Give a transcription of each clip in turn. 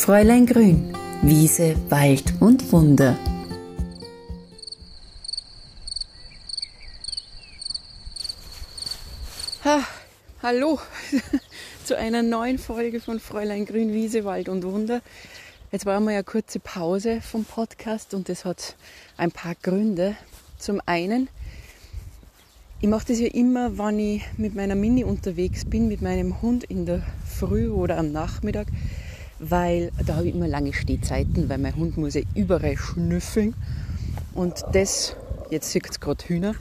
Fräulein Grün, Wiese, Wald und Wunder. Ha, hallo zu einer neuen Folge von Fräulein Grün, Wiese, Wald und Wunder. Jetzt war mal eine kurze Pause vom Podcast und das hat ein paar Gründe. Zum einen, ich mache das ja immer, wenn ich mit meiner Mini unterwegs bin, mit meinem Hund in der Früh oder am Nachmittag weil da habe ich immer lange Stehzeiten, weil mein Hund muss ja überall schnüffeln. Und das, jetzt sieht es gerade Hühner,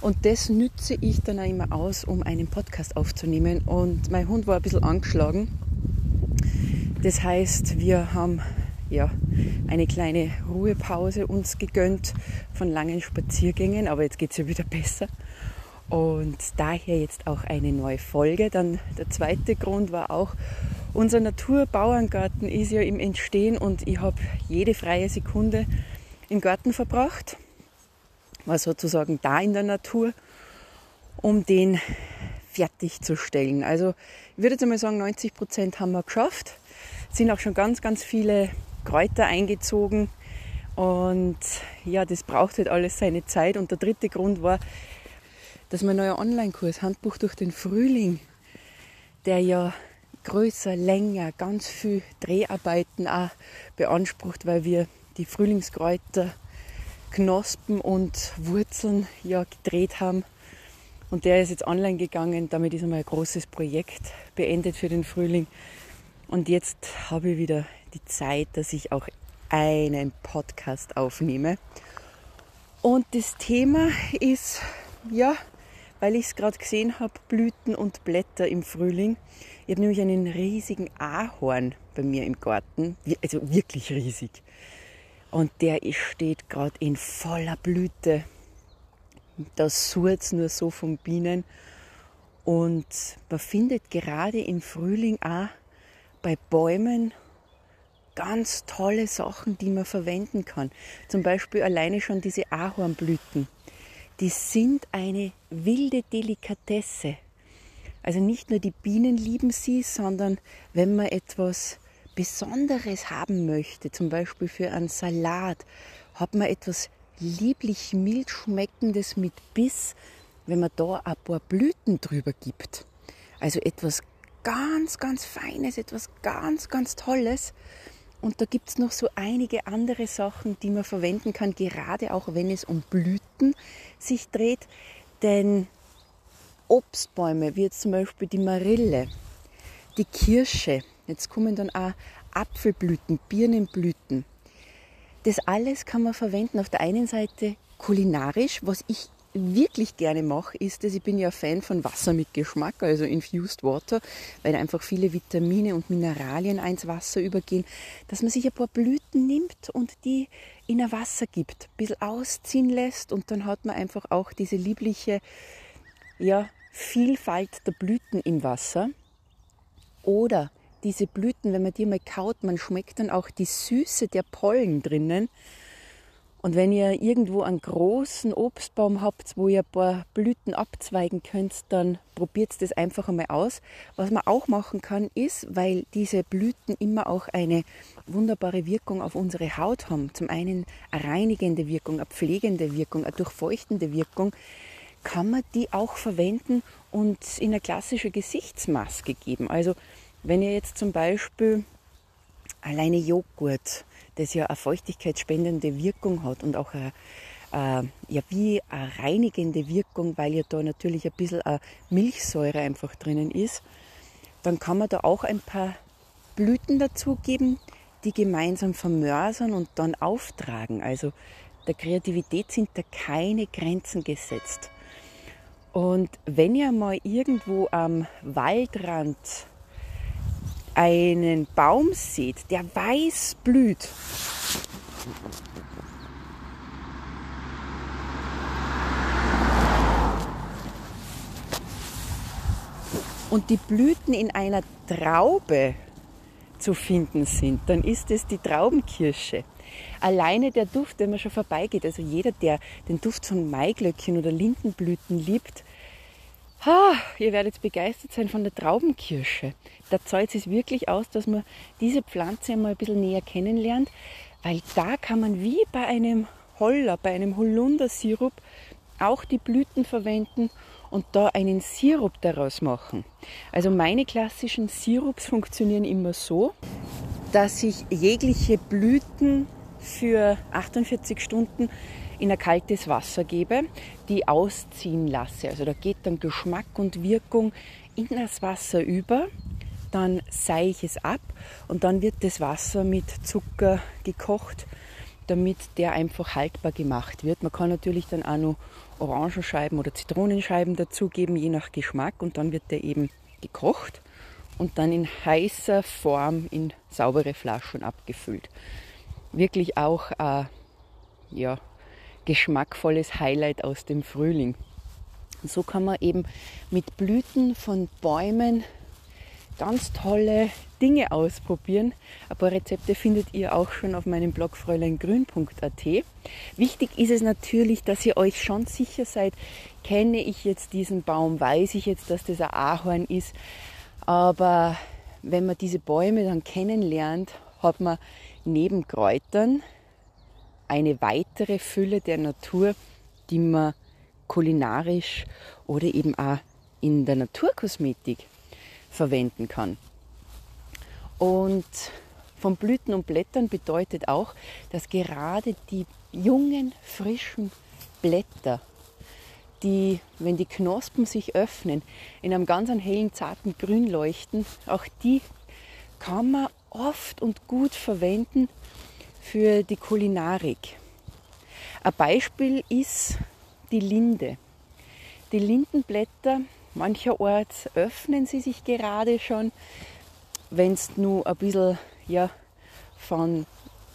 und das nütze ich dann auch immer aus, um einen Podcast aufzunehmen. Und mein Hund war ein bisschen angeschlagen. Das heißt, wir haben ja, eine kleine Ruhepause uns gegönnt von langen Spaziergängen, aber jetzt geht es ja wieder besser. Und daher jetzt auch eine neue Folge. Dann der zweite Grund war auch, unser Naturbauerngarten ist ja im Entstehen und ich habe jede freie Sekunde im Garten verbracht, war sozusagen da in der Natur, um den fertigzustellen. Also ich würde jetzt einmal sagen, 90 Prozent haben wir geschafft. Es sind auch schon ganz, ganz viele Kräuter eingezogen und ja, das braucht halt alles seine Zeit. Und der dritte Grund war, dass mein neuer Online-Kurs Handbuch durch den Frühling, der ja größer, länger, ganz viel Dreharbeiten auch beansprucht, weil wir die Frühlingskräuter, Knospen und Wurzeln ja gedreht haben. Und der ist jetzt online gegangen. Damit ist einmal ein großes Projekt beendet für den Frühling. Und jetzt habe ich wieder die Zeit, dass ich auch einen Podcast aufnehme. Und das Thema ist, ja, weil ich es gerade gesehen habe, Blüten und Blätter im Frühling. Ich habe nämlich einen riesigen Ahorn bei mir im Garten, also wirklich riesig. Und der steht gerade in voller Blüte. Das surrt nur so von Bienen. Und man findet gerade im Frühling auch bei Bäumen ganz tolle Sachen, die man verwenden kann. Zum Beispiel alleine schon diese Ahornblüten. Die sind eine wilde Delikatesse. Also nicht nur die Bienen lieben sie, sondern wenn man etwas Besonderes haben möchte, zum Beispiel für einen Salat, hat man etwas lieblich mild schmeckendes mit Biss, wenn man da ein paar Blüten drüber gibt. Also etwas ganz, ganz Feines, etwas ganz, ganz Tolles. Und da gibt es noch so einige andere Sachen, die man verwenden kann, gerade auch wenn es um Blüten sich dreht. Denn Obstbäume, wie jetzt zum Beispiel die Marille, die Kirsche, jetzt kommen dann auch Apfelblüten, Birnenblüten. Das alles kann man verwenden. Auf der einen Seite kulinarisch, was ich wirklich gerne mache, ist dass ich bin ja Fan von Wasser mit Geschmack, also Infused Water, weil einfach viele Vitamine und Mineralien ins Wasser übergehen, dass man sich ein paar Blüten nimmt und die in ein Wasser gibt, ein bisschen ausziehen lässt und dann hat man einfach auch diese liebliche ja, Vielfalt der Blüten im Wasser. Oder diese Blüten, wenn man die mal kaut, man schmeckt dann auch die Süße der Pollen drinnen. Und wenn ihr irgendwo einen großen Obstbaum habt, wo ihr ein paar Blüten abzweigen könnt, dann probiert das einfach einmal aus. Was man auch machen kann, ist, weil diese Blüten immer auch eine wunderbare Wirkung auf unsere Haut haben. Zum einen eine reinigende Wirkung, eine pflegende Wirkung, eine durchfeuchtende Wirkung kann man die auch verwenden und in eine klassische Gesichtsmaske geben. Also wenn ihr jetzt zum Beispiel alleine Joghurt, das ja eine feuchtigkeitsspendende Wirkung hat und auch eine, äh, ja, wie eine reinigende Wirkung, weil ja da natürlich ein bisschen eine Milchsäure einfach drinnen ist, dann kann man da auch ein paar Blüten dazugeben, die gemeinsam vermörsern und dann auftragen. Also der Kreativität sind da keine Grenzen gesetzt. Und wenn ihr mal irgendwo am Waldrand einen Baum seht, der weiß blüht, und die Blüten in einer Traube zu finden sind, dann ist es die Traubenkirsche. Alleine der Duft, wenn man schon vorbeigeht, also jeder, der den Duft von Maiglöckchen oder Lindenblüten liebt, Ah, ihr werdet begeistert sein von der Traubenkirsche. Da zahlt es wirklich aus, dass man diese Pflanze einmal ein bisschen näher kennenlernt, weil da kann man wie bei einem Holler, bei einem Holundersirup auch die Blüten verwenden und da einen Sirup daraus machen. Also meine klassischen Sirups funktionieren immer so, dass ich jegliche Blüten für 48 Stunden in ein kaltes Wasser gebe, die ausziehen lasse. Also da geht dann Geschmack und Wirkung in das Wasser über. Dann sei ich es ab und dann wird das Wasser mit Zucker gekocht, damit der einfach haltbar gemacht wird. Man kann natürlich dann auch noch Orangenscheiben oder Zitronenscheiben dazugeben, je nach Geschmack. Und dann wird der eben gekocht und dann in heißer Form in saubere Flaschen abgefüllt. Wirklich auch ein ja, geschmackvolles Highlight aus dem Frühling. so kann man eben mit Blüten von Bäumen ganz tolle Dinge ausprobieren. Ein paar Rezepte findet ihr auch schon auf meinem Blog fräuleingrün.at. Wichtig ist es natürlich, dass ihr euch schon sicher seid, kenne ich jetzt diesen Baum, weiß ich jetzt, dass das ein Ahorn ist. Aber wenn man diese Bäume dann kennenlernt, hat man neben Kräutern eine weitere Fülle der Natur, die man kulinarisch oder eben auch in der Naturkosmetik verwenden kann. Und von Blüten und Blättern bedeutet auch, dass gerade die jungen, frischen Blätter, die, wenn die Knospen sich öffnen, in einem ganz hellen, zarten Grün leuchten, auch die kann man oft und gut verwenden für die Kulinarik. Ein Beispiel ist die Linde. Die Lindenblätter Mancherorts öffnen sie sich gerade schon. Wenn es nur ein bisschen ja, von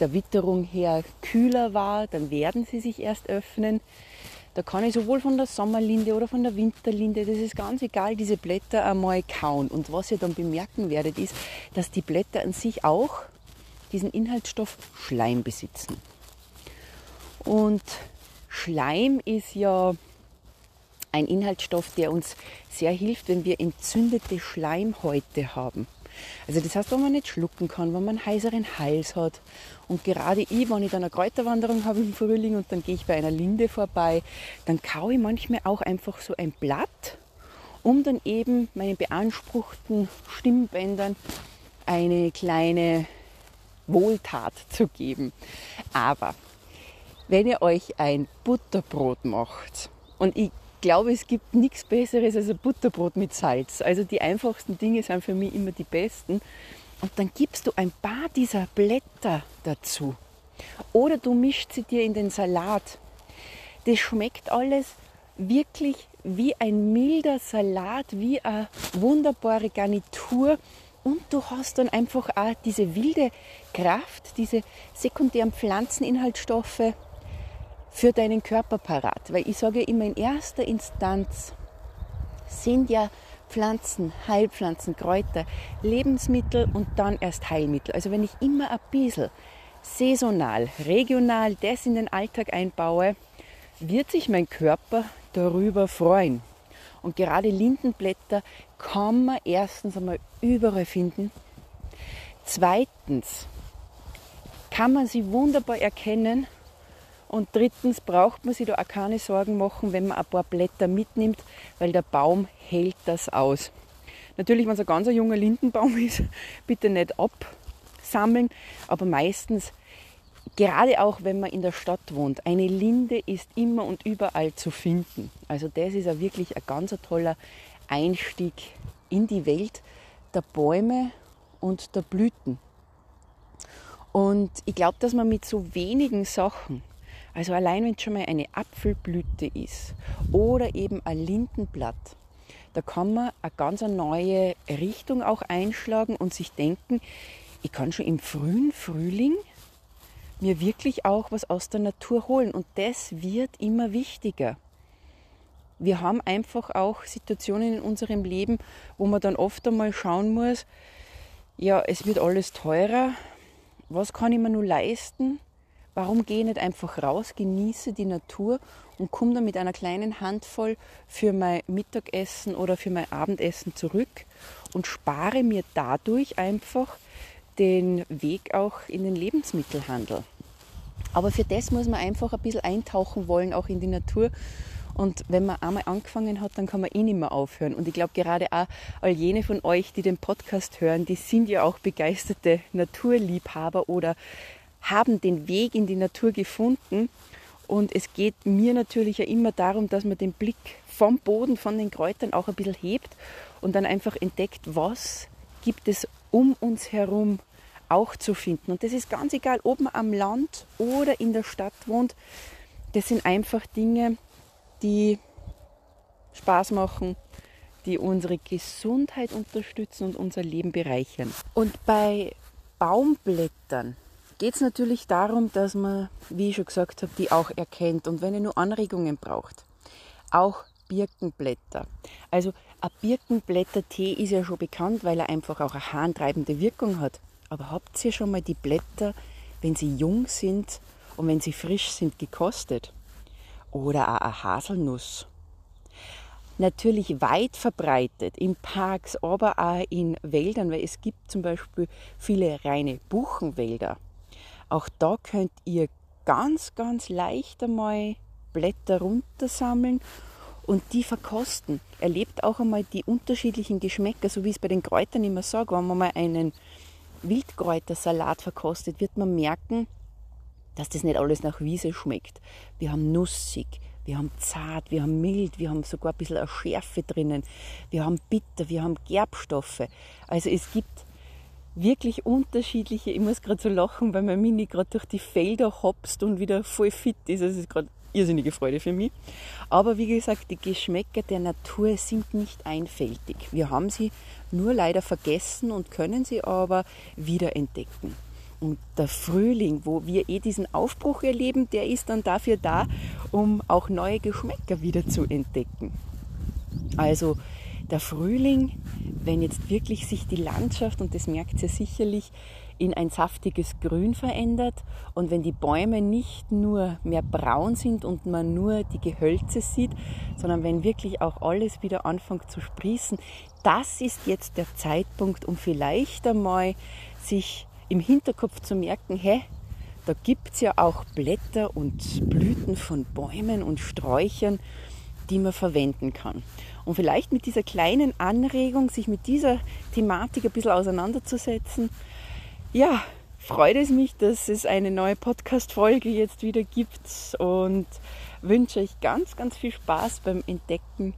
der Witterung her kühler war, dann werden sie sich erst öffnen. Da kann ich sowohl von der Sommerlinde oder von der Winterlinde, das ist ganz egal, diese Blätter einmal kauen. Und was ihr dann bemerken werdet, ist, dass die Blätter an sich auch diesen Inhaltsstoff Schleim besitzen. Und Schleim ist ja ein Inhaltsstoff, der uns sehr hilft, wenn wir entzündete Schleimhäute haben. Also das heißt, wenn man nicht schlucken kann, wenn man einen heißeren Hals hat. Und gerade ich, wenn ich dann eine Kräuterwanderung habe im Frühling und dann gehe ich bei einer Linde vorbei, dann kaue ich manchmal auch einfach so ein Blatt, um dann eben meinen beanspruchten Stimmbändern eine kleine Wohltat zu geben. Aber wenn ihr euch ein Butterbrot macht, und ich glaube, es gibt nichts Besseres als ein Butterbrot mit Salz. Also die einfachsten Dinge sind für mich immer die besten. Und dann gibst du ein paar dieser Blätter dazu. Oder du mischst sie dir in den Salat. Das schmeckt alles wirklich wie ein milder Salat, wie eine wunderbare Garnitur. Und du hast dann einfach auch diese wilde Kraft, diese sekundären Pflanzeninhaltsstoffe, für deinen Körper parat. Weil ich sage immer, in erster Instanz sind ja Pflanzen, Heilpflanzen, Kräuter, Lebensmittel und dann erst Heilmittel. Also wenn ich immer ein bisschen saisonal, regional das in den Alltag einbaue, wird sich mein Körper darüber freuen. Und gerade Lindenblätter kann man erstens einmal überall finden. Zweitens kann man sie wunderbar erkennen und drittens braucht man sich da auch keine Sorgen machen, wenn man ein paar Blätter mitnimmt, weil der Baum hält das aus. Natürlich, wenn es ein ganz junger Lindenbaum ist, bitte nicht absammeln, aber meistens, gerade auch wenn man in der Stadt wohnt, eine Linde ist immer und überall zu finden. Also das ist ja wirklich ein ganz toller Einstieg in die Welt der Bäume und der Blüten. Und ich glaube, dass man mit so wenigen Sachen also allein wenn es schon mal eine Apfelblüte ist oder eben ein Lindenblatt, da kann man eine ganz neue Richtung auch einschlagen und sich denken, ich kann schon im frühen Frühling mir wirklich auch was aus der Natur holen. Und das wird immer wichtiger. Wir haben einfach auch Situationen in unserem Leben, wo man dann oft einmal schauen muss, ja, es wird alles teurer. Was kann ich mir nur leisten? Warum gehe ich nicht einfach raus, genieße die Natur und komme dann mit einer kleinen Handvoll für mein Mittagessen oder für mein Abendessen zurück und spare mir dadurch einfach den Weg auch in den Lebensmittelhandel. Aber für das muss man einfach ein bisschen eintauchen wollen, auch in die Natur. Und wenn man einmal angefangen hat, dann kann man eh nicht mehr aufhören. Und ich glaube, gerade auch all jene von euch, die den Podcast hören, die sind ja auch begeisterte Naturliebhaber oder haben den Weg in die Natur gefunden. Und es geht mir natürlich ja immer darum, dass man den Blick vom Boden, von den Kräutern auch ein bisschen hebt und dann einfach entdeckt, was gibt es um uns herum auch zu finden. Und das ist ganz egal, ob man am Land oder in der Stadt wohnt. Das sind einfach Dinge, die Spaß machen, die unsere Gesundheit unterstützen und unser Leben bereichern. Und bei Baumblättern geht es natürlich darum, dass man, wie ich schon gesagt habe, die auch erkennt. Und wenn ihr nur Anregungen braucht, auch Birkenblätter. Also ein Birkenblättertee ist ja schon bekannt, weil er einfach auch eine harntreibende Wirkung hat. Aber habt ihr schon mal die Blätter, wenn sie jung sind und wenn sie frisch sind, gekostet? Oder auch eine Haselnuss. Natürlich weit verbreitet in Parks, aber auch in Wäldern, weil es gibt zum Beispiel viele reine Buchenwälder. Auch da könnt ihr ganz, ganz leicht einmal Blätter runtersammeln und die verkosten. Erlebt auch einmal die unterschiedlichen Geschmäcker, so wie ich es bei den Kräutern immer sage. Wenn man mal einen Wildkräutersalat verkostet, wird man merken, dass das nicht alles nach Wiese schmeckt. Wir haben nussig, wir haben zart, wir haben mild, wir haben sogar ein bisschen eine Schärfe drinnen, wir haben bitter, wir haben Gerbstoffe. Also es gibt wirklich unterschiedliche. Ich muss gerade so lachen, weil mein Mini gerade durch die Felder hopst und wieder voll fit ist. Das ist gerade irrsinnige Freude für mich. Aber wie gesagt, die Geschmäcker der Natur sind nicht einfältig. Wir haben sie nur leider vergessen und können sie aber wieder entdecken. Und der Frühling, wo wir eh diesen Aufbruch erleben, der ist dann dafür da, um auch neue Geschmäcker wieder zu entdecken. Also der Frühling, wenn jetzt wirklich sich die Landschaft, und das merkt ihr sicherlich, in ein saftiges Grün verändert und wenn die Bäume nicht nur mehr braun sind und man nur die Gehölze sieht, sondern wenn wirklich auch alles wieder anfängt zu sprießen, das ist jetzt der Zeitpunkt, um vielleicht einmal sich im Hinterkopf zu merken, hä, da gibt es ja auch Blätter und Blüten von Bäumen und Sträuchern, die man verwenden kann. Und vielleicht mit dieser kleinen Anregung, sich mit dieser Thematik ein bisschen auseinanderzusetzen, ja, freut es mich, dass es eine neue Podcast-Folge jetzt wieder gibt und wünsche euch ganz, ganz viel Spaß beim Entdecken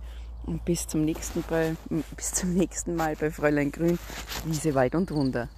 und bis zum nächsten, bei, bis zum nächsten Mal bei Fräulein Grün, Wiese, Wald und Wunder.